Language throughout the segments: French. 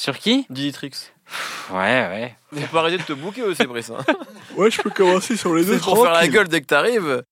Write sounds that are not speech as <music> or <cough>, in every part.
Sur qui Diditrix. Ouais, ouais. Faut pas arrêter de te bouquer aussi, Brice. hein. Ouais, je peux commencer sur les deux. C'est pour faire la gueule dès que t'arrives.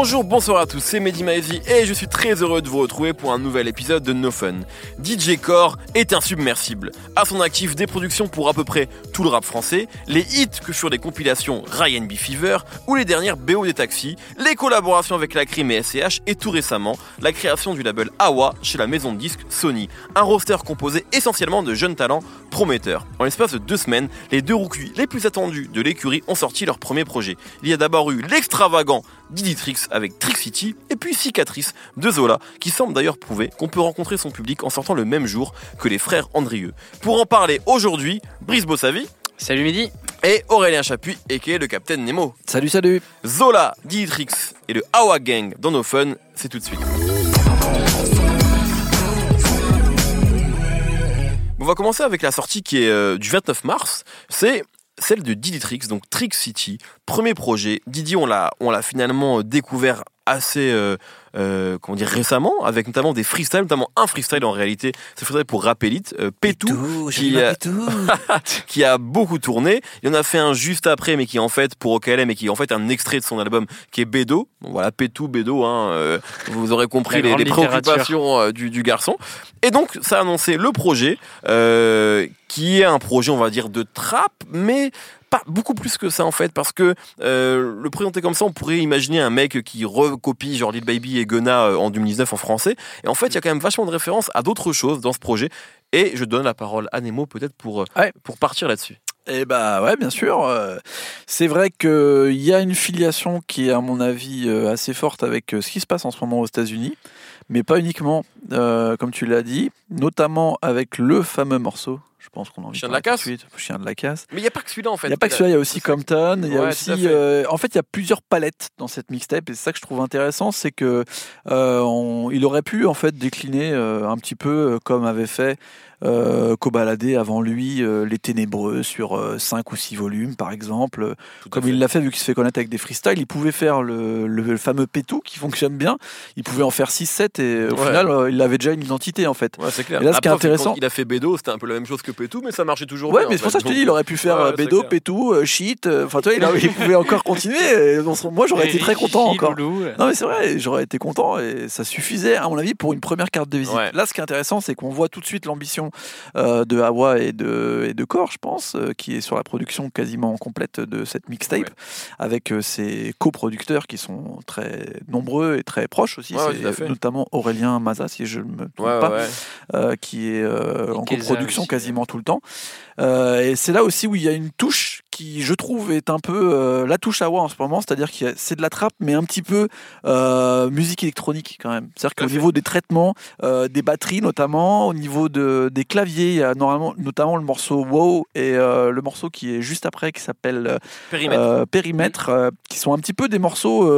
Bonjour, bonsoir à tous, c'est Mehdi Maizy et je suis très heureux de vous retrouver pour un nouvel épisode de No Fun. DJ Core est insubmersible. À son actif des productions pour à peu près tout le rap français, les hits que furent des compilations Ryan B Fever ou les dernières BO des taxis, les collaborations avec la crime et SCH et tout récemment la création du label Awa chez la maison de disques Sony. Un roster composé essentiellement de jeunes talents prometteurs. En l'espace de deux semaines, les deux rookies les plus attendus de l'écurie ont sorti leur premier projet. Il y a d'abord eu l'extravagant Diditrix avec Trick City et puis Cicatrice de Zola qui semble d'ailleurs prouver qu'on peut rencontrer son public en sortant le même jour que les frères Andrieux. Pour en parler aujourd'hui, Brice Bossavi Salut Midi. et Aurélien Chapuis et le Capitaine Nemo. Salut, salut. Zola, Diditrix et le Awa Gang dans nos fun, c'est tout de suite. On va commencer avec la sortie qui est euh, du 29 mars. C'est celle de Diditrix, donc Trick City, premier projet. Didi, on l'a, on l'a finalement découvert assez, euh, euh, comment dire, récemment, avec notamment des freestyles, notamment un freestyle en réalité, c'est freestyle pour Rap Elite, euh, Pétou, qui, euh, <laughs> qui a beaucoup tourné. Il en a fait un juste après, mais qui en fait pour OKLM, mais qui est en fait un extrait de son album qui est Bédo. Bon, voilà, Pétou, Bédo, hein, euh, vous aurez compris les, les préoccupations euh, du, du garçon. Et donc, ça a annoncé le projet, euh, qui est un projet, on va dire, de trap, mais pas beaucoup plus que ça en fait, parce que euh, le présenter comme ça, on pourrait imaginer un mec qui recopie genre Lil Baby et Gunna euh, en 2019 en français. Et en fait, il y a quand même vachement de références à d'autres choses dans ce projet. Et je donne la parole à Nemo peut-être pour, euh, Ouais. pour partir là-dessus. Eh bah ouais, bien sûr. C'est vrai qu'il y a une filiation qui est, à mon avis, assez forte avec ce qui se passe en ce moment aux États-Unis, mais pas uniquement, euh, comme tu l'as dit, notamment avec le fameux morceau. Je pense qu'on en Chien de la casse Chien de la casse. Mais il n'y a pas que celui-là en fait. Il n'y a pas que celui-là, il y a aussi Compton, il y a Ouais, aussi. euh, en fait, il y a plusieurs palettes dans cette mixtape, et c'est ça que je trouve intéressant, c'est que euh, on- il aurait pu en fait décliner euh, un petit peu comme avait fait euh, avant lui, euh, Les Ténébreux sur 5 ou 6 volumes par exemple. Tout Comme il l'a fait vu qu'il se fait connaître avec des freestyles, il pouvait faire le, le fameux Pétou qui fonctionne bien, il pouvait en faire 6-7 et au Ouais. final euh, il avait déjà une identité en fait. Ouais, c'est clair. Et là, ce qui est intéressant- Il a fait Bédo, c'était un peu la même chose que Pétou, mais ça marchait toujours Ouais, bien, mais c'est pour ça que je te dis, il aurait pu faire ouais, euh, Bédo. Pétou, euh, Shit. euh, Enfin, tu vois, il, <laughs> a- il pouvait encore continuer. moi, j'aurais été très content encore. Non, mais c'est vrai, j'aurais été content et ça suffisait, à mon avis, pour une première carte de visite. Là, ce qui est intéressant, c'est qu'on voit tout de suite l'ambition euh, de Hawa et de, et de Core, je pense, euh, qui est sur la production quasiment complète de cette mixtape, Ouais. avec euh, ses coproducteurs qui sont très nombreux et très proches aussi. Ouais, C'est notamment Aurélien Maza, si je ne me trompe Ouais, pas qui est en coproduction quasiment tout le temps. Et c'est là aussi où il y a une touche qui, je trouve, est un peu euh, la touche Awa en ce moment, c'est-à-dire que c'est de la trappe, mais un petit peu euh, musique électronique quand même. C'est-à-dire à qu'au niveau des traitements, euh, des batteries notamment, au niveau de, des claviers, il y a normalement, notamment le morceau Wow et le morceau qui est juste après qui s'appelle Périmètre. périmètre, qui sont un petit peu des morceaux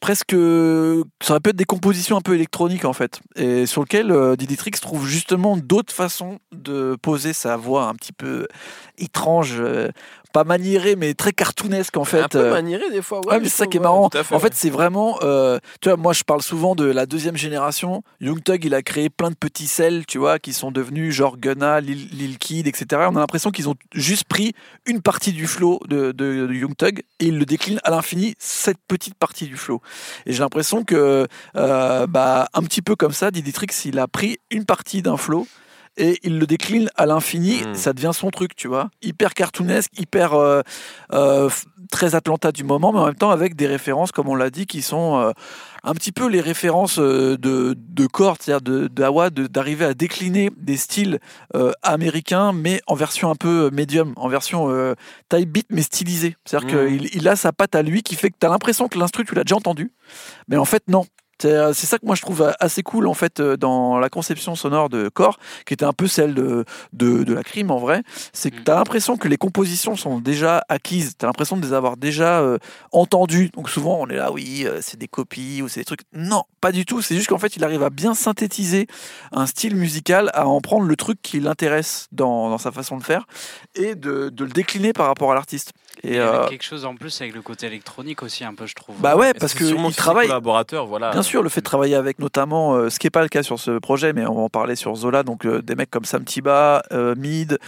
presque. Ça aurait pu être des compositions un peu électroniques en fait, et sur lesquels euh, Diditrix trouve justement d'autres façons de poser sa voix un petit peu étrange, pas maniérée, mais très cartoonesque en fait. un peu euh, maniéré des fois. Ouais, mais c'est ça qui est ouais, marrant. fait, en fait, c'est vraiment. euh, tu vois, moi, je parle souvent de la deuxième génération. Young Thug, il a créé plein de petits sels, tu vois, qui sont devenus genre Gunna, Lil, Lil Kid, etc. On a l'impression qu'ils ont juste pris une partie du flow de, de, de Young Thug et ils le déclinent à l'infini, cette petite partie du flow. Et j'ai l'impression que, euh, bah, un petit peu comme ça, Diditrix, il a pris une partie d'un flow et il le décline à l'infini, Mm. ça devient son truc, tu vois. Hyper cartoonesque, hyper euh, euh, très Atlanta du moment, mais en même temps avec des références, comme on l'a dit, qui sont euh, un petit peu les références de, de c'est-à-dire de- d'arriver à décliner des styles américains, mais en version un peu médium, en version type beat, mais stylisée. C'est-à-dire Mm. qu'il il a sa patte à lui qui fait que tu as l'impression que l'instru, tu l'as déjà entendu, mais en fait, non. C'est euh, c'est ça que moi je trouve assez cool en fait euh, dans la conception sonore de Core, qui était un peu celle de, de, de la crime en vrai. C'est que Mm. tu as l'impression que les compositions sont déjà acquises, tu as l'impression de les avoir déjà euh, entendues. Donc souvent on est là, oui, euh, c'est des copies ou c'est des trucs. Non, pas du tout. C'est juste qu'en fait il arrive à bien synthétiser un style musical, à en prendre le truc qui l'intéresse dans, dans sa façon de faire et de, de le décliner par rapport à l'artiste. Et Et avec euh, quelque chose en plus avec le côté électronique aussi, un peu, je trouve. bah ouais, parce que il travaille. collaborateurs, voilà. Bien sûr, le fait de travailler avec notamment, euh, ce qui n'est pas le cas sur ce projet, mais on va en parler sur Zola, donc euh, des mecs comme Sam Tiba, Mid,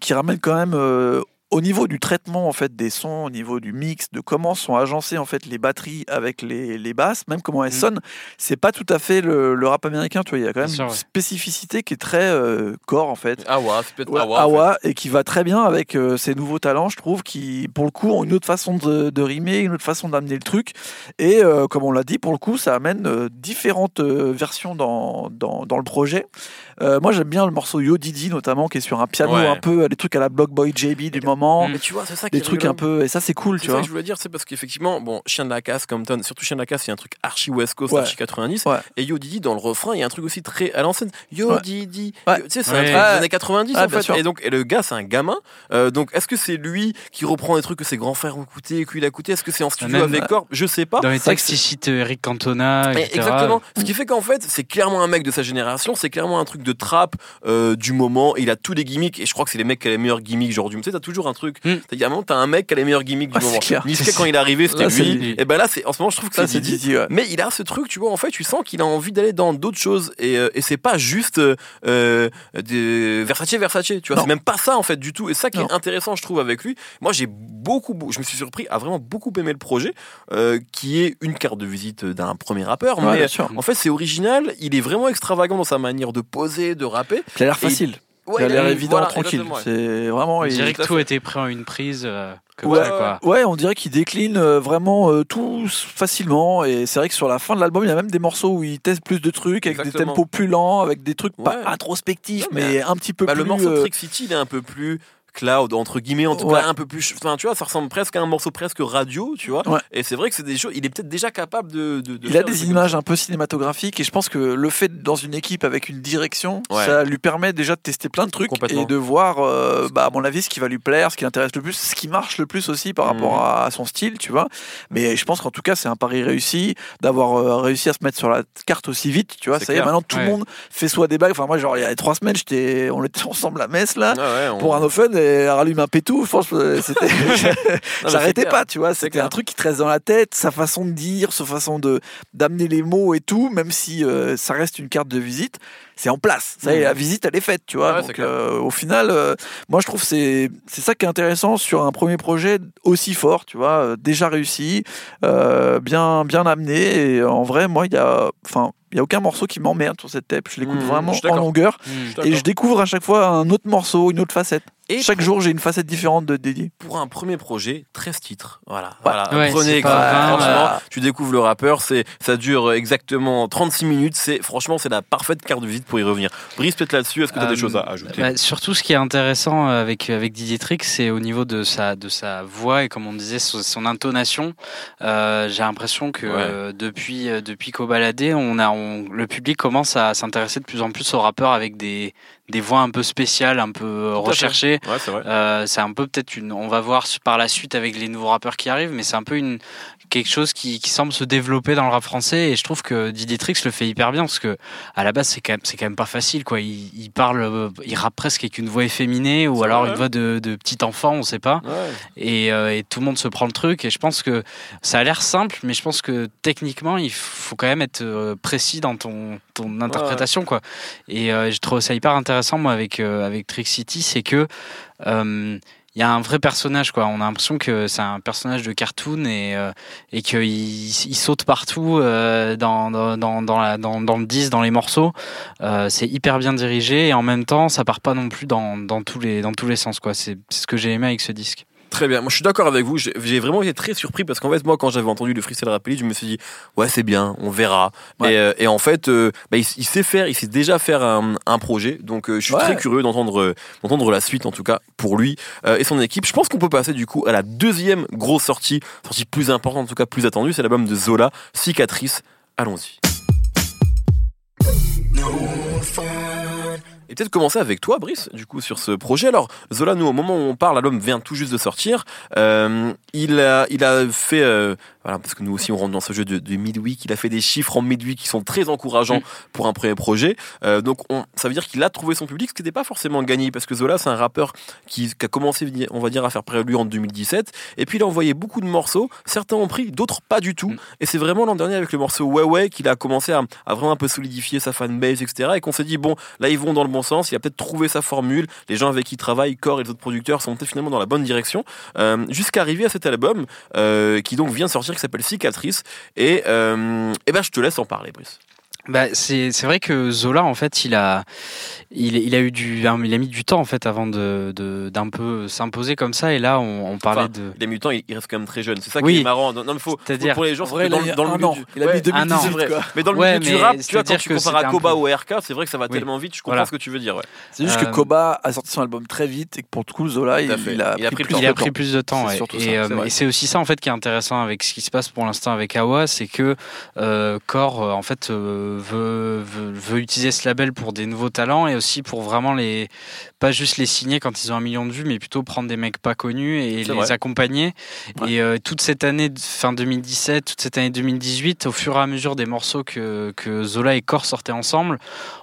qui ramènent quand même au niveau du traitement en fait des sons, au niveau du mix, de comment sont agencées en fait les batteries avec les, les basses, même comment elles Mm. sonnent, c'est pas tout à fait le, le rap américain, tu vois, il y a quand même sûr, une ouais. spécificité qui est très euh, core en fait. Awa, c'est peut-être Ouais, Awa. fait. Et qui va très bien avec euh, ces nouveaux talents, je trouve, qui pour le coup ont une autre façon de, de rimer, une autre façon d'amener le truc. Et euh, comme on l'a dit, pour le coup, ça amène euh, différentes euh, versions dans, dans, dans le projet. Euh, moi, j'aime bien le morceau Yo Didi, notamment, qui est sur un piano Ouais. un peu, euh, des trucs à la Block Boy JB du moment. Mais tu vois, c'est ça qui des est trucs rigolo. un peu, et ça, c'est cool, tu ça vois. que je voulais dire, c'est parce qu'effectivement, bon, Chien de la Casse, Compton, surtout Chien de la Casse, c'est un truc archi West Coast, Ouais. archi 90. Ouais. Et Yo Didi, dans le refrain, il y a un truc aussi très à l'ancienne. Yo Ouais. Didi. Ouais. Tu sais, c'est Ouais. un truc des années 90 Ouais, en fait. sûr. Et donc, et le gars, c'est un gamin. Euh, donc, est-ce que c'est lui qui reprend des trucs que ses grands frères ont écouté, qu'il a écouté Est-ce que c'est en studio Même, avec Corp Je sais pas. Dans les textes, il cite Eric Cantona, exactement. Ce qui fait qu'en fait, c'est clairement un mec de sa génération, c'est clairement un truc de trap euh, du moment. Il a tous les gimmicks et je crois que c'est les mecs qui ont les meilleurs gimmicks. Genre, du tu sais, t'as toujours un truc. Hmm. T'as, a un moment, t'as un mec qui a les meilleurs gimmicks du c'est moment. Niska, quand il est arrivé, c'était lui. lui. Et ben là, c'est en ce moment, je trouve que c'est Didi. Didi, ouais. Mais il a ce truc, tu vois, en fait, tu sens qu'il a envie d'aller dans d'autres choses et, euh, et c'est pas juste euh, euh, des Versace, Versace, tu vois, c'est même pas ça en fait du tout. Et ça qui Non. est intéressant, je trouve, avec lui. Moi, j'ai beaucoup, je me suis surpris à vraiment beaucoup aimer le projet, qui est une carte de visite d'un premier rappeur, Ouais, mais en fait, c'est original. Il est vraiment extravagant dans sa manière de poser, de rapper. Il a l'air facile. Ouais, il a l'air évident, voilà, tranquille. C'est vraiment. On dirait tout que tout était pris en une prise, euh, comme Ouais, ça, quoi. Ouais, on dirait qu'il décline euh, vraiment euh, tout facilement. Et c'est vrai que sur la fin de l'album, il y a même des morceaux où il teste plus de trucs, avec Exactement. des tempos plus lents, avec des trucs Ouais. pas introspectifs, Non, mais, mais, un petit peu Bah, plus. le morceau euh, Trick City, il est un peu plus cloud entre guillemets en tout Ouais. cas un peu plus enfin tu vois ça ressemble presque à un morceau presque radio tu vois Ouais. et c'est vrai que c'est des choses il est peut-être déjà capable de, de- de il a des images un peu cinématographiques et je pense que le fait d'être dans une équipe avec une direction, Ouais. ça lui permet déjà de tester plein de trucs et de voir, euh, bah, à mon avis, ce qui va lui plaire, ce qui l'intéresse le plus, ce qui marche le plus aussi par rapport Mhm. à son style, tu vois. Mais je pense qu'en tout cas, c'est un pari réussi d'avoir euh, réussi à se mettre sur la carte aussi vite, tu vois. Ça y est, maintenant tout Ouais. le monde fait soit des bagues. Enfin, moi, genre, il y a trois semaines, j'étais, on était <laughs> ensemble à Metz là. On- Pour un open et rallume un pétou, c'était. <laughs> <laughs> Mais c'est J'arrêtais pas, tu vois. C'est C'était un truc qui te reste dans la tête, sa façon de dire, sa façon de d'amener les mots et tout, même si euh, ça reste une carte de visite, c'est en place. Ça Mhm. la visite, elle est faite, tu vois. Ouais, c'est Donc, euh, au final, euh, moi, je trouve c'est c'est ça qui est intéressant sur un premier projet aussi fort, tu vois, euh, déjà réussi, euh, bien bien amené. Et en vrai, moi, il y a, enfin, il y a aucun morceau qui m'emmerde sur cette tape. Je l'écoute Mhm, vraiment je en longueur. Je suis et je découvre à chaque fois un autre morceau, une autre facette. Et Chaque pour- jour, j'ai une facette différente de Dédié. pour un premier projet 13 titres voilà, voilà. Ouais, prenez pas franchement ouais. tu découvres le rappeur c'est ça dure exactement 36 minutes c'est franchement c'est la parfaite carte de visite pour y revenir Brice peut-être là-dessus est-ce que tu as des Euh, choses à ajouter? Bah, surtout, ce qui est intéressant avec, avec Didier Trix, c'est au niveau de sa, de sa voix et comme on disait, son, son intonation. Euh, J'ai l'impression que Ouais. euh, depuis, euh, depuis qu'au baladé, on a, on, le public commence à s'intéresser de plus en plus aux rappeurs avec des, des voix un peu spéciales, un peu euh, recherchées. ouais c'est vrai Euh, c'est un peu peut-être une. On va voir par la suite avec les nouveaux rappeurs qui arrivent, mais c'est un peu une quelque chose qui, qui semble se développer dans le rap français. Et je trouve que Didier Trix le fait hyper bien parce que à la base c'est quand même c'est quand même pas facile quoi. Il, il parle, euh, il rappe presque avec une voix efféminée ou alors vrai, une voix de, de petit enfant, on sait pas. ouais. Et, euh, et tout le monde se prend le truc. Et je pense que ça a l'air simple, mais je pense que techniquement, il faut quand même être euh, précis dans ton, ton interprétation. Quoi. Et euh, je trouve ça hyper intéressant, moi, avec, avec Trick City, c'est que. Il y a un vrai personnage, quoi. On a l'impression que c'est un personnage de cartoon et, euh, et qu'il il saute partout euh, dans, dans, dans, la, dans, le 10, dans les morceaux. Euh, c'est hyper bien dirigé et en même temps, ça part pas non plus dans, dans, tous, les, dans tous les sens, quoi. C'est ce que j'ai aimé avec ce disque. Très bien, moi je suis d'accord avec vous, j'ai vraiment été très surpris parce qu'en fait moi quand j'avais entendu le freestyle rapide je me suis dit ouais c'est bien, on verra. Ouais. Et, euh, et en fait euh, bah, il, il sait faire, il sait déjà faire un, un projet, donc euh, je suis Ouais. très curieux d'entendre d'entendre la suite en tout cas pour lui euh, et son équipe. Je pense qu'on peut passer du coup à la deuxième grosse sortie, sortie plus importante en tout cas plus attendue, c'est l'album de Zola, Cicatrice. Allons-y. Et peut-être commencer avec toi, Brice, du coup, sur ce projet. Alors, Zola, nous, au moment où on parle, l'album vient tout juste de sortir. Euh, il, a, il a fait, euh, voilà, parce que nous aussi, on rentre dans ce jeu de, de midweek. Il a fait des chiffres en midweek qui sont très encourageants Mm. pour un premier projet. Euh, donc, on, ça veut dire qu'il a trouvé son public, ce qui n'était pas forcément gagné, parce que Zola, c'est un rappeur qui, qui a commencé, on va dire, à faire prélude en 2017. Et puis, il a envoyé beaucoup de morceaux. Certains ont pris, d'autres pas du tout. Mm. Et c'est vraiment l'an dernier avec le morceau Ouais Ouais qu'il a commencé à, à vraiment un peu solidifier sa fanbase, etc. Et qu'on s'est dit, bon, là, ils vont dans le bon sens. Il a peut-être trouvé sa formule. Les gens avec qui il travaille, Core et les autres producteurs, sont finalement dans la bonne direction. Euh, Jusqu'à arriver à cet album, euh, qui donc vient de sortir, qui s'appelle Cicatrice. Et, euh, et ben, je te laisse en parler, Brice. Bah, c'est c'est vrai que Zola en fait il a il, il a eu du il a mis du temps en fait avant de de- d'un peu s'imposer comme ça et là on, on parlait Enfin, de Les mutants, il, il reste quand même très jeune. C'est ça Oui. qui est marrant. Non, non, mais faut, faut- pour les gens, vrai, dans, il a le- dans le milieu an. du- Il a Ouais, mis 2018, an. c'est vrai. quoi. Mais dans le Ouais, milieu du rap, tu vois, quand tu compares à Koba peu- ou RK, c'est vrai que ça va Oui. tellement vite. Je comprends Voilà. ce que tu veux dire. Ouais. C'est juste Euh, que Koba a sorti son album très vite et que pour le coup, Zola, il, il a Il a pris, temps. il de a pris plus de temps et ça, euh, c'est aussi ça en fait qui est intéressant avec ce qui se passe pour l'instant avec Awa c'est que euh, Core euh, en fait euh, veut, veut veut utiliser ce label pour des nouveaux talents et aussi pour vraiment les pas juste les signer quand ils ont un million de vues mais plutôt prendre des mecs pas connus et les vrai. accompagner Ouais. et euh, toute cette année fin 2017 toute cette année 2018 au fur et à mesure des morceaux que, que Zola et Core sortaient ensemble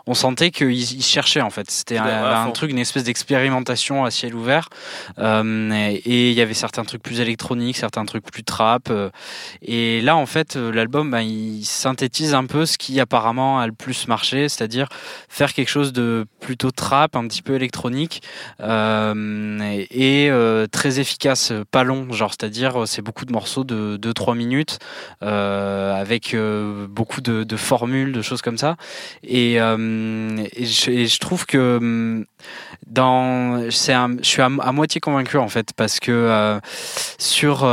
on sentait qu'ils ils cherchaient en fait c'était un, truc une espèce d'expérimentation à ciel ouvert euh, et il y avait certains trucs plus électroniques, certains trucs plus trap. euh, et là, en fait, l'album, bah, il synthétise un peu ce qui apparemment a le plus marché, c'est-à-dire faire quelque chose de plutôt trap, un petit peu électronique euh, et, euh, très efficace, pas long, genre, c'est-à-dire euh, c'est beaucoup de morceaux de 2-3 minutes avec beaucoup de, formules, de choses comme ça. Et, je, trouve que hum, dans c'est un- je suis à, moitié convaincu en fait parce que sur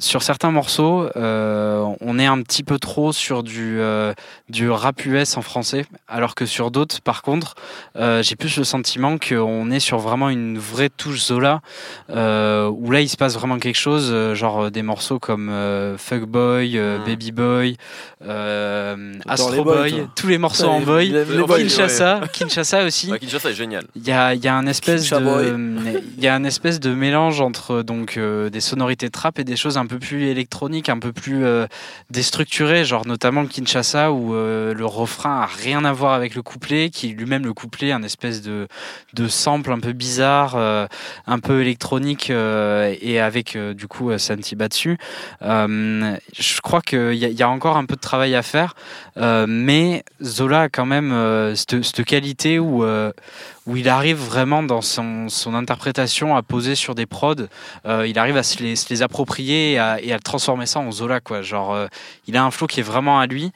sur certains morceaux on est un petit peu trop sur du euh, du rap US en français alors que sur d'autres par contre euh, j'ai plus le sentiment qu'on est sur vraiment une vraie touche Zola euh, où là il se passe vraiment quelque chose euh, genre des morceaux comme euh, Fuckboy euh, Mm. Baby Boy euh, Astro boys, Boy toi. tous les morceaux en boy aime les boys, Kinshasa Kinshasa aussi Ouais, Kinshasa est génial. il y a, il y a un espèce Kinshasa Boy. de, il y a un espèce de mélange entre donc euh, des sonorités trap et des choses un peu plus électroniques, un peu plus euh, déstructurées, genre notamment le Kinshasa où euh, le refrain a rien à voir avec le couplet, qui lui-même le couplet un espèce de de sample un peu bizarre, euh, un peu électronique euh, et avec euh, du coup dessus. Euh, je crois qu'il y, y a encore un peu de travail à faire, mais Zola a quand même cette, qualité où où il arrive vraiment dans son, son interprétation à poser sur des prods, il arrive à se les, se les approprier et à, et transformer ça en Zola quoi. Genre, il a un flow qui est vraiment à lui.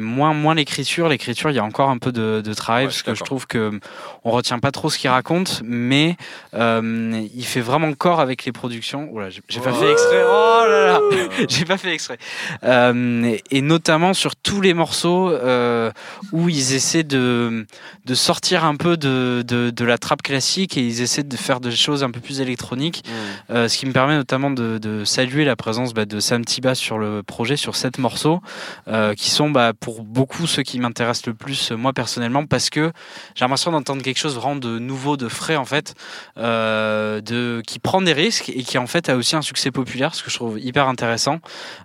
Moins moins l'écriture, l'écriture il y a encore un peu de, de travail Ouais, parce que je trouve que on retient pas trop ce qu'il raconte, mais euh, il fait vraiment corps avec les productions. Oula, j'ai pas fait exprès. Oh là là. <laughs> J'ai pas fait exprès. Euh, et- et notamment sur tous les morceaux euh, où ils essaient de, de sortir un peu de, de, de la trappe classique et ils essaient de faire des choses un peu plus électroniques. Mm. Euh, ce qui me permet notamment de, de saluer la présence bah, de Sam Tiba sur le projet, sur sept morceaux, euh, qui sont bah, pour beaucoup ceux qui m'intéressent le plus, euh, moi personnellement, parce que j'ai l'impression d'entendre quelque chose vraiment de nouveau, de frais en fait, euh, de, qui prend des risques et qui en fait a aussi un succès populaire, ce que je trouve hyper intéressant.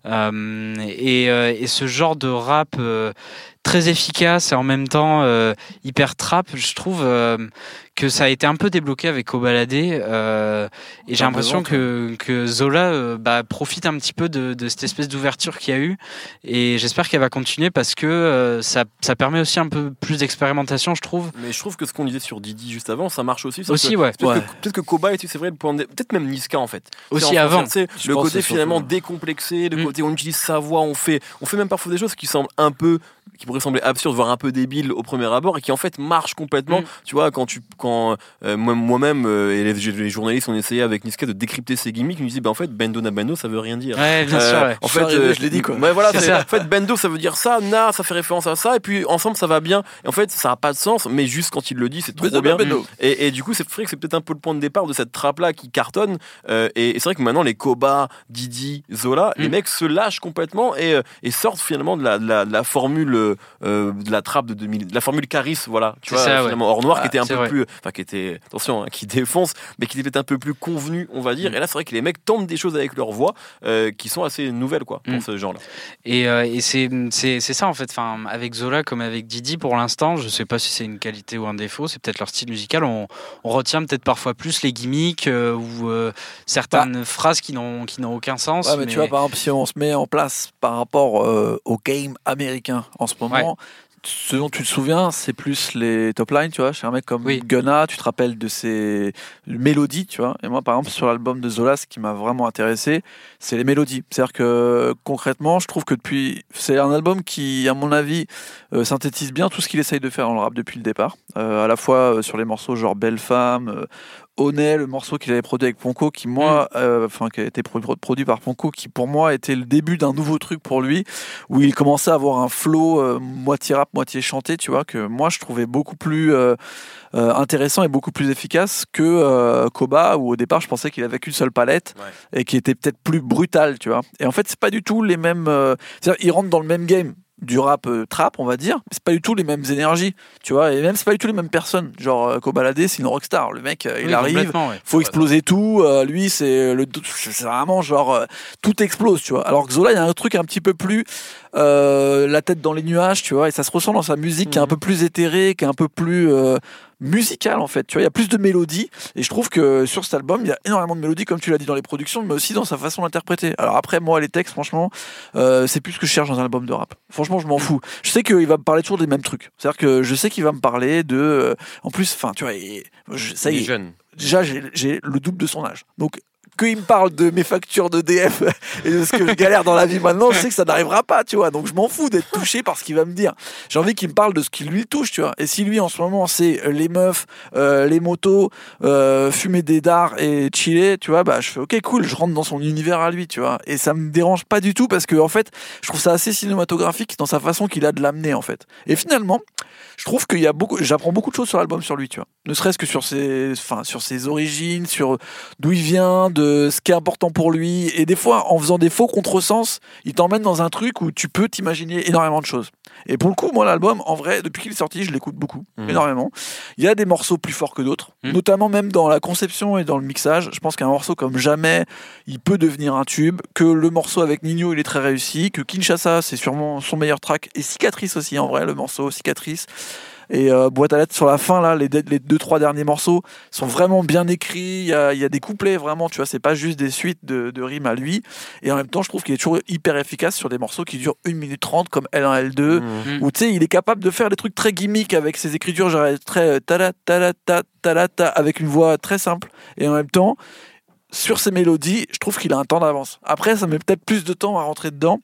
Euh, et, et ce genre de rap très efficace et en même temps hyper trap, je trouve que ça a été un peu débloqué avec Obalade. Euh, et j'ai l'impression que, que Zola euh, bah, profite un petit peu de, de cette espèce d'ouverture qu'il y a eu. Et j'espère qu'elle va continuer parce que euh, ça, ça permet aussi un peu plus d'expérimentation, je trouve. Mais je trouve que ce qu'on disait sur Didi juste avant, ça marche aussi. Aussi, que- ouais. Peut-être Ouais. que, peut-être que Koba c'est vrai, le point de- peut-être même Niska en fait. Aussi avant. français, le côté finalement surtout- décomplexé, le Mm. côté on utilise sa voix, on fait, on fait même parfois des choses qui semblent un peu, qui pourraient sembler absurdes, voire un peu débiles au premier abord, et qui en fait marchent complètement. Mm. Tu vois, quand tu, quand quand euh, moi- moi-même euh, et les, les journalistes ont essayé avec Niska de décrypter ces gimmicks, ils nous disaient bah en fait Bendo na Bendo ça veut rien dire. Ouais, bien Euh, sûr. ouais. En fait, euh, je l'ai dit, quoi. Ouais, voilà, C'est c'est- ça. en fait, bendo, ça veut dire ça, na, ça fait référence à ça, et puis ensemble, ça va bien. Et en fait, ça n'a pas de sens, mais juste quand il le dit, c'est trop Bendo, bien. Bendo. Et, et du coup, c'est vrai que c'est peut-être un peu le point de départ de cette trappe-là qui cartonne. euh, et et c'est vrai que maintenant, les Koba, Didi, Zola, les Mm. mecs se lâchent complètement et, et sortent finalement de la, de la, de la formule euh, de la trappe de 2000, de la formule Caris, voilà. Tu C'est vois, ça, finalement, hors noir, Ah, qui était un peu vrai. plus, enfin, qui était, attention, hein, qui défonce, mais qui était peut-être un peu plus convenu, on va dire. Mm. Et là, c'est vrai que les mecs tentent des choses avec leur voix euh, qui sont assez nouvelles, quoi, pour Mm. ce genre-là. Et, euh, et c'est ça en fait. Enfin, avec Zola comme avec Didi, pour l'instant, je sais pas si c'est une qualité ou un défaut. C'est peut-être leur style musical. On, on retient peut-être parfois plus les gimmicks euh, ou euh, certaines phrases qui n'ont qui n'ont aucun sens. Ouais, mais, tu vois, par exemple, si on se met en place par rapport euh, au game américain en ce moment, ce dont tu te souviens, c'est plus les top lines, tu vois. Chez un mec comme Oui. Gunna, tu te rappelles de ses mélodies, tu vois. Et moi, par exemple, sur l'album de Zola, ce qui m'a vraiment intéressé, c'est les mélodies. C'est-à-dire que concrètement, je trouve que depuis. C'est un album qui, à mon avis, euh, synthétise bien tout ce qu'il essaye de faire dans le rap depuis le départ. Euh, à la fois euh, sur les morceaux genre Belle Femme. Honnet, le morceau qu'il avait produit avec Ponko, qui moi, euh, enfin qui a été pro- produit par Ponko, qui pour moi était le début d'un nouveau truc pour lui, où il commençait à avoir un flow euh, moitié rap, moitié chanté, tu vois, que moi je trouvais beaucoup plus euh, intéressant et beaucoup plus efficace que Koba, où au départ je pensais qu'il avait qu'une seule palette et qui était peut-être plus brutal, tu vois. Et en fait, c'est pas du tout les mêmes. ils rentrent dans le même game du rap euh, trap, on va dire, c'est pas du tout les mêmes énergies, tu vois, et même c'est pas du tout les mêmes personnes. Genre euh, Kobalade, c'est une rockstar, le mec, euh, il Oui, arrive, ouais. faut exploser tout. euh, lui, c'est le, c'est vraiment genre tout explose, tu vois. Alors que Zola, il y a un truc un petit peu plus la tête dans les nuages, tu vois, et ça se ressent dans sa musique qui est un Mhm. peu plus éthérée, qui est un peu plus musicale en fait. Tu vois, il y a plus de mélodies, et je trouve que sur cet album, il y a énormément de mélodies, comme tu l'as dit dans les productions, mais aussi dans sa façon d'interpréter. Alors après, moi, les textes, franchement, euh, c'est plus ce que je cherche dans un album de rap. Franchement, je m'en fous. Je sais qu'il va me parler toujours des mêmes trucs. C'est-à-dire que je sais qu'il va me parler de, euh, en plus, enfin, tu vois, et- je- ça y Il est jeune. déjà j'ai j'ai le double de son âge. Donc qu'il me parle de mes factures de DF et de ce que je galère dans la vie maintenant, je sais que ça n'arrivera pas, tu vois. Donc je m'en fous d'être touché par ce qu'il va me dire. J'ai envie qu'il me parle de ce qui lui touche, tu vois. Et si lui en ce moment c'est euh, les meufs, euh, les motos, euh, fumer des dards et chiller, tu vois, bah je fais ok cool, je rentre dans son univers à lui, tu vois. Et ça me dérange pas du tout parce que en fait, je trouve ça assez cinématographique dans sa façon qu'il a de l'amener en fait. Et finalement, je trouve qu'il y a beaucoup, j'apprends beaucoup de choses sur l'album sur lui, tu vois. Ne serait-ce que sur ses, enfin, sur ses origines, sur d'où il vient, de ce qui est important pour lui. Et des fois, en faisant des faux contresens, il t'emmène dans un truc où tu peux t'imaginer énormément de choses. Et pour le coup, moi, l'album, en vrai, depuis qu'il est sorti, je l'écoute beaucoup, Mhm. énormément. Il y a des morceaux plus forts que d'autres, Mhm. notamment même dans la conception et dans le mixage. Je pense qu'un morceau comme Jamais, il peut devenir un tube. Que le morceau avec Nino, il est très réussi. Que Kinshasa, c'est sûrement son meilleur track. Et Cicatrice aussi, en vrai, le morceau Cicatrice. Et euh, Boîte à lettres sur la fin, là, les, deux- les deux, trois derniers morceaux sont vraiment bien écrits. Il y a, il y a des couplets, vraiment, tu vois, c'est pas juste des suites de, de rimes à lui. Et en même temps, je trouve qu'il est toujours hyper efficace sur des morceaux qui durent 1 minute 30, comme L1, L2. Mhm. Où tu sais, il est capable de faire des trucs très gimmicks avec ses écritures, genre très euh, tala tala ta tala ta avec une voix très simple. Et en même temps, sur ses mélodies, je trouve qu'il a un temps d'avance. Après, ça met peut-être plus de temps à rentrer dedans.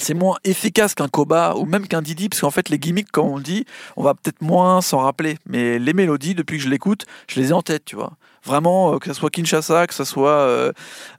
C'est moins efficace qu'un Koba ou même qu'un Didi, parce qu'en fait, les gimmicks, comme on le dit, on va peut-être moins s'en rappeler. Mais les mélodies, depuis que je l'écoute, je les ai en tête, tu vois. Vraiment, euh, que ce soit Kinshasa, que ce soit euh,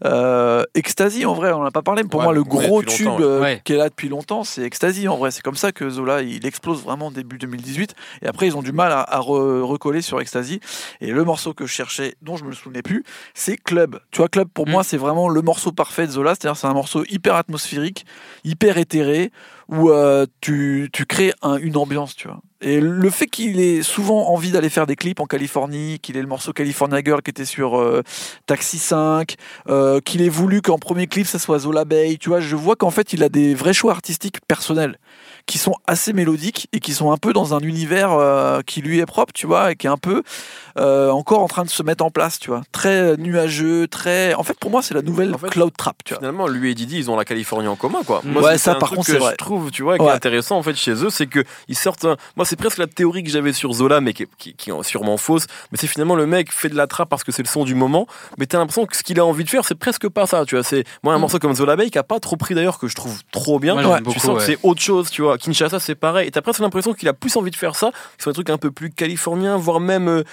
euh, Ecstasy, en vrai, on n'en a pas parlé, mais pour Ouais, moi, le gros tube euh, ouais. qui est là depuis longtemps, c'est Ecstasy, en vrai. C'est comme ça que Zola, il explose vraiment début 2018. Et après, ils ont du mal à, à re- recoller sur Ecstasy. Et le morceau que je cherchais, dont je me souvenais plus, c'est Club. Tu vois, Club, pour Mm. moi, c'est vraiment le morceau parfait de Zola. C'est-à-dire, c'est un morceau hyper atmosphérique, hyper éthéré, où euh, tu, tu crées un- une ambiance, tu vois. Et le fait qu'il ait souvent envie d'aller faire des clips en Californie, qu'il ait le morceau California Girl qui était sur euh, Taxi 5, euh, qu'il ait voulu qu'en premier clip ça soit Zola Bay, tu vois, je vois qu'en fait il a des vrais choix artistiques personnels qui sont assez mélodiques et qui sont un peu dans un univers euh, qui lui est propre, tu vois, et qui est un peu euh, encore en train de se mettre en place, tu vois. Très nuageux, très. En fait, pour moi, c'est la nouvelle En fait, cloud trap, tu vois. Finalement, lui et Didi, ils ont la Californie en commun, quoi. Moi, Ouais, c'est ça, un par truc contre, que c'est vrai. je trouve, tu vois, qui Ouais. est intéressant en fait chez eux, c'est que ils sortent. un- Moi, c'est presque la théorie que j'avais sur Zola, mais qui, est- qui, qui est sûrement fausse. Mais c'est finalement le mec fait de la trappe parce que c'est le son du moment. Mais t'as l'impression que ce qu'il a envie de faire, c'est presque pas ça, tu vois. C'est moi un Mm. morceau comme Zola Bay qui a pas trop pris d'ailleurs, que je trouve trop bien. Moi, tu sens que c'est autre chose. Tu vois. Kinshasa, c'est pareil. Et t'as presque l'impression qu'il a plus envie de faire ça, que soit un truc un peu plus californien, voire même euh,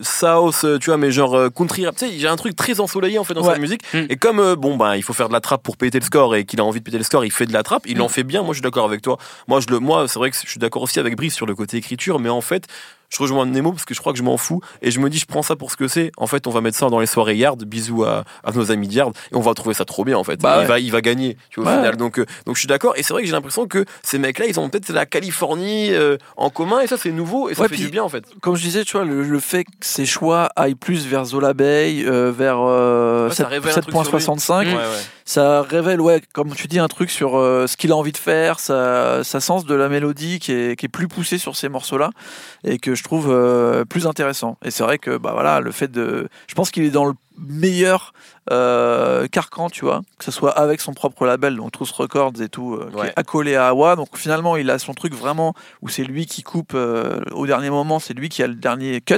South, euh, tu vois, mais genre euh, country rap. Tu sais, j'ai un truc très ensoleillé en fait dans Ouais. sa musique. Mm. Et comme euh, bon bah il faut faire de la trappe pour péter le score et qu'il a envie de péter le score, il fait de la trappe. Il en fait bien. Moi, je suis d'accord avec toi. Moi, je le, moi, c'est vrai que je suis d'accord aussi avec Brice sur le côté écriture, mais en fait. Je rejoins Nemo parce que je crois que je m'en fous et je me dis je prends ça pour ce que c'est. En fait, on va mettre ça dans les soirées Yard. Bisous à, à nos amis de Yard et on va trouver ça trop bien en fait. Bah il ouais. va il va gagner tu vois, au Ouais. final. Donc euh, donc je suis d'accord et c'est vrai que j'ai l'impression que ces mecs-là ils ont peut-être la Californie euh, en commun et ça c'est nouveau et ça Ouais, fait puis- du bien en fait. Comme je disais, tu vois, le, le fait que ses choix aillent plus vers Zola Bay, euh, vers euh, Ouais, ça 7 révèle un truc sur lui. 7.65, Mm. Ouais, ouais. ça révèle, ouais, comme tu dis, un truc sur euh, ce qu'il a envie de faire, sa, sa sens de la mélodie qui est, qui est plus poussé sur ces morceaux-là et que je trouve euh, plus intéressant. Et c'est vrai que, bah voilà, le fait de. Je pense qu'il est dans le meilleur euh, carcan, tu vois, que ce soit avec son propre label, donc Truth Records et tout, euh, qui Ouais. est accolé à Awa. Donc finalement, il a son truc vraiment où c'est lui qui coupe euh, au dernier moment, c'est lui qui a le dernier cut.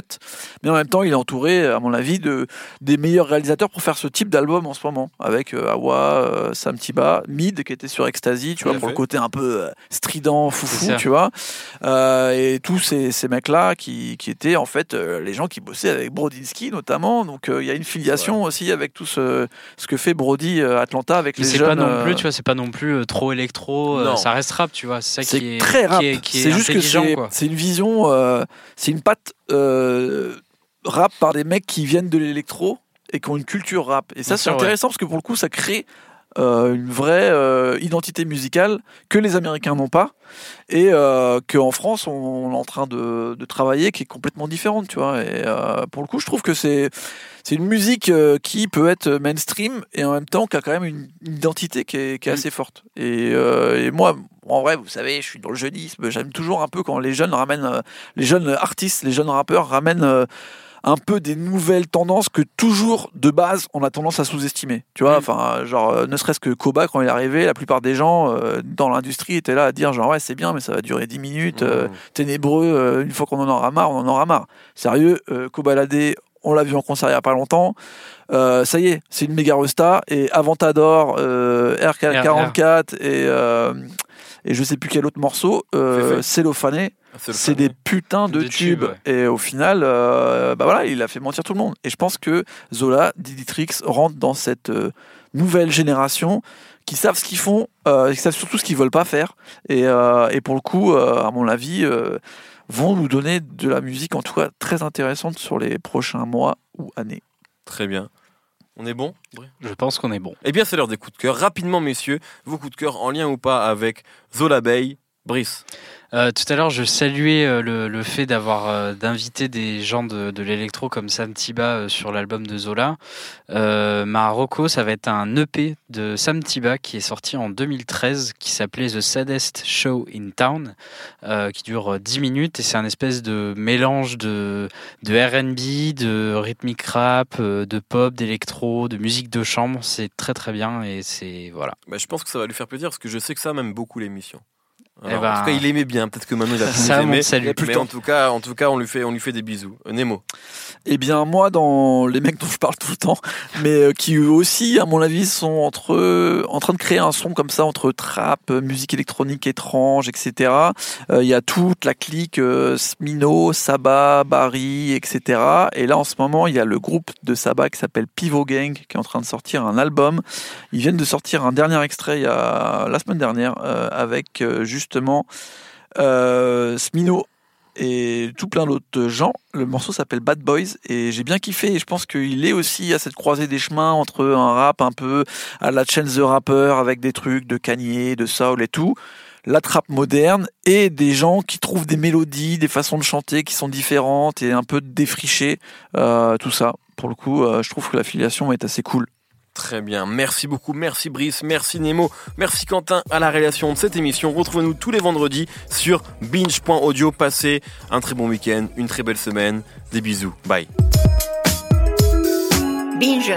Mais en même temps, il est entouré, à mon avis, de des meilleurs réalisateurs pour faire ce type d'album en ce moment, avec euh, Awa, Sam Tiba, Mid qui était sur Ecstasy, tu vois, pour fait. le côté un peu strident, foufou, tu vois. Et tous ces, ces mecs-là qui, qui étaient en fait les gens qui bossaient avec Brodinski notamment. Donc il y a une filiation aussi avec tout ce, ce que fait Brody euh, Atlanta avec les c'est jeunes. pas non euh, plus, tu vois, c'est pas non plus euh, trop électro, euh, Non. ça reste rap, tu vois, c'est ça c'est qui est très rap. C'est juste que c'est c'est une vision, euh, c'est une patte euh, rap par des mecs qui viennent de l'électro et qui ont une culture rap. Et ça, c'est ouais. intéressant parce que pour le coup, ça crée euh, une vraie euh, identité musicale que les Américains n'ont pas et euh, qu'en France, on, on est en train de, de travailler qui est complètement différente, tu vois. Et euh, pour le coup, je trouve que c'est c'est une musique qui peut être mainstream et en même temps qui a quand même une, une identité qui est, qui est Mm. assez forte. Et, et moi, en vrai, vous savez, je suis dans le jeunisme. J'aime toujours un peu quand les jeunes ramènent, les jeunes artistes, les jeunes rappeurs ramènent un peu des nouvelles tendances que toujours de base on a tendance à sous-estimer. Tu vois, Mm. enfin, genre, euh, ne serait-ce que Koba quand il est arrivé, la plupart des gens euh, dans l'industrie étaient là à dire genre ouais c'est bien mais ça va durer 10 minutes, euh, Mmh. ténébreux, euh, une fois qu'on en aura marre, on en aura marre. Sérieux, euh, Kobalade, on l'a vu en concert il n'y a pas longtemps. Euh, ça y est, c'est une méga resta. Et Avantador, euh, RK44 et, euh, et je sais plus quel autre morceau, euh. Cellophané, Ah, c'est des putains de, tubes. tubes, ouais. Et au final, euh, bah voilà, il a fait mentir tout le monde. Et je pense que Zola, Diditrix rentrent dans cette euh, nouvelle génération qui savent ce qu'ils font, euh, qui savent surtout ce qu'ils veulent pas faire. Et, et pour le coup, à mon avis, vont nous donner de la musique, en tout cas très intéressante sur les prochains mois ou années. Très bien. On est bon? Je pense qu'on est bon. Eh bien, c'est l'heure des coups de cœur. Rapidement, messieurs, vos coups de cœur en lien ou pas avec Zola Bay, Brice. Euh, tout à l'heure, je saluais euh, le, le fait d'avoir euh, d'inviter des gens de, de l'électro comme Sam Tiba euh, sur l'album de Zola. Euh, ma reco, ça va être un EP de Sam Tiba qui est sorti en 2013, qui s'appelait The Saddest Show in Town, euh, qui dure euh, 10 minutes et c'est un espèce de mélange de, de R&B, de rhythmic rap, de pop, d'électro, de musique de chambre. C'est très très bien et c'est voilà. Bah, je pense que ça va lui faire plaisir parce que je sais que ça aime beaucoup l'émission. Eh Alors, ben- En tout cas, il aimait bien. Peut-être que maintenant il a plus Ça, aimé. salut. Mais en tout cas, en tout cas, on lui fait, on lui fait des bisous. Euh, Nemo. Eh bien, moi, dans les mecs dont je parle tout le temps, <laughs> mais euh, qui eux aussi, à mon avis, sont entre eux, en train de créer un son comme ça entre trap, euh, musique électronique étrange, etc. Euh, Il y a toute la clique euh, Smino, Saba, Barry, etc. Et là, en ce moment, il y a le groupe de Saba qui s'appelle Pivot Gang qui est en train de sortir un album. Ils viennent de sortir un dernier extrait il y a, la semaine dernière euh, avec euh, justement euh, Smino et tout plein d'autres gens. Le morceau s'appelle Bad Boys et j'ai bien kiffé et je pense qu'il est aussi à cette croisée des chemins entre un rap un peu à la Chance the Rapper avec des trucs de Kanye, de Soul et tout, la trappe moderne et des gens qui trouvent des mélodies, des façons de chanter qui sont différentes et un peu défrichées, euh, tout ça. Pour le coup, euh, je trouve que l'affiliation est assez cool. Très bien. Merci beaucoup. Merci Brice. Merci Nemo. Merci Quentin à la réalisation de cette émission. Retrouvez-nous tous les vendredis sur binge.audio. Passez un très bon week-end, une très belle semaine. Des bisous. Bye. Binge.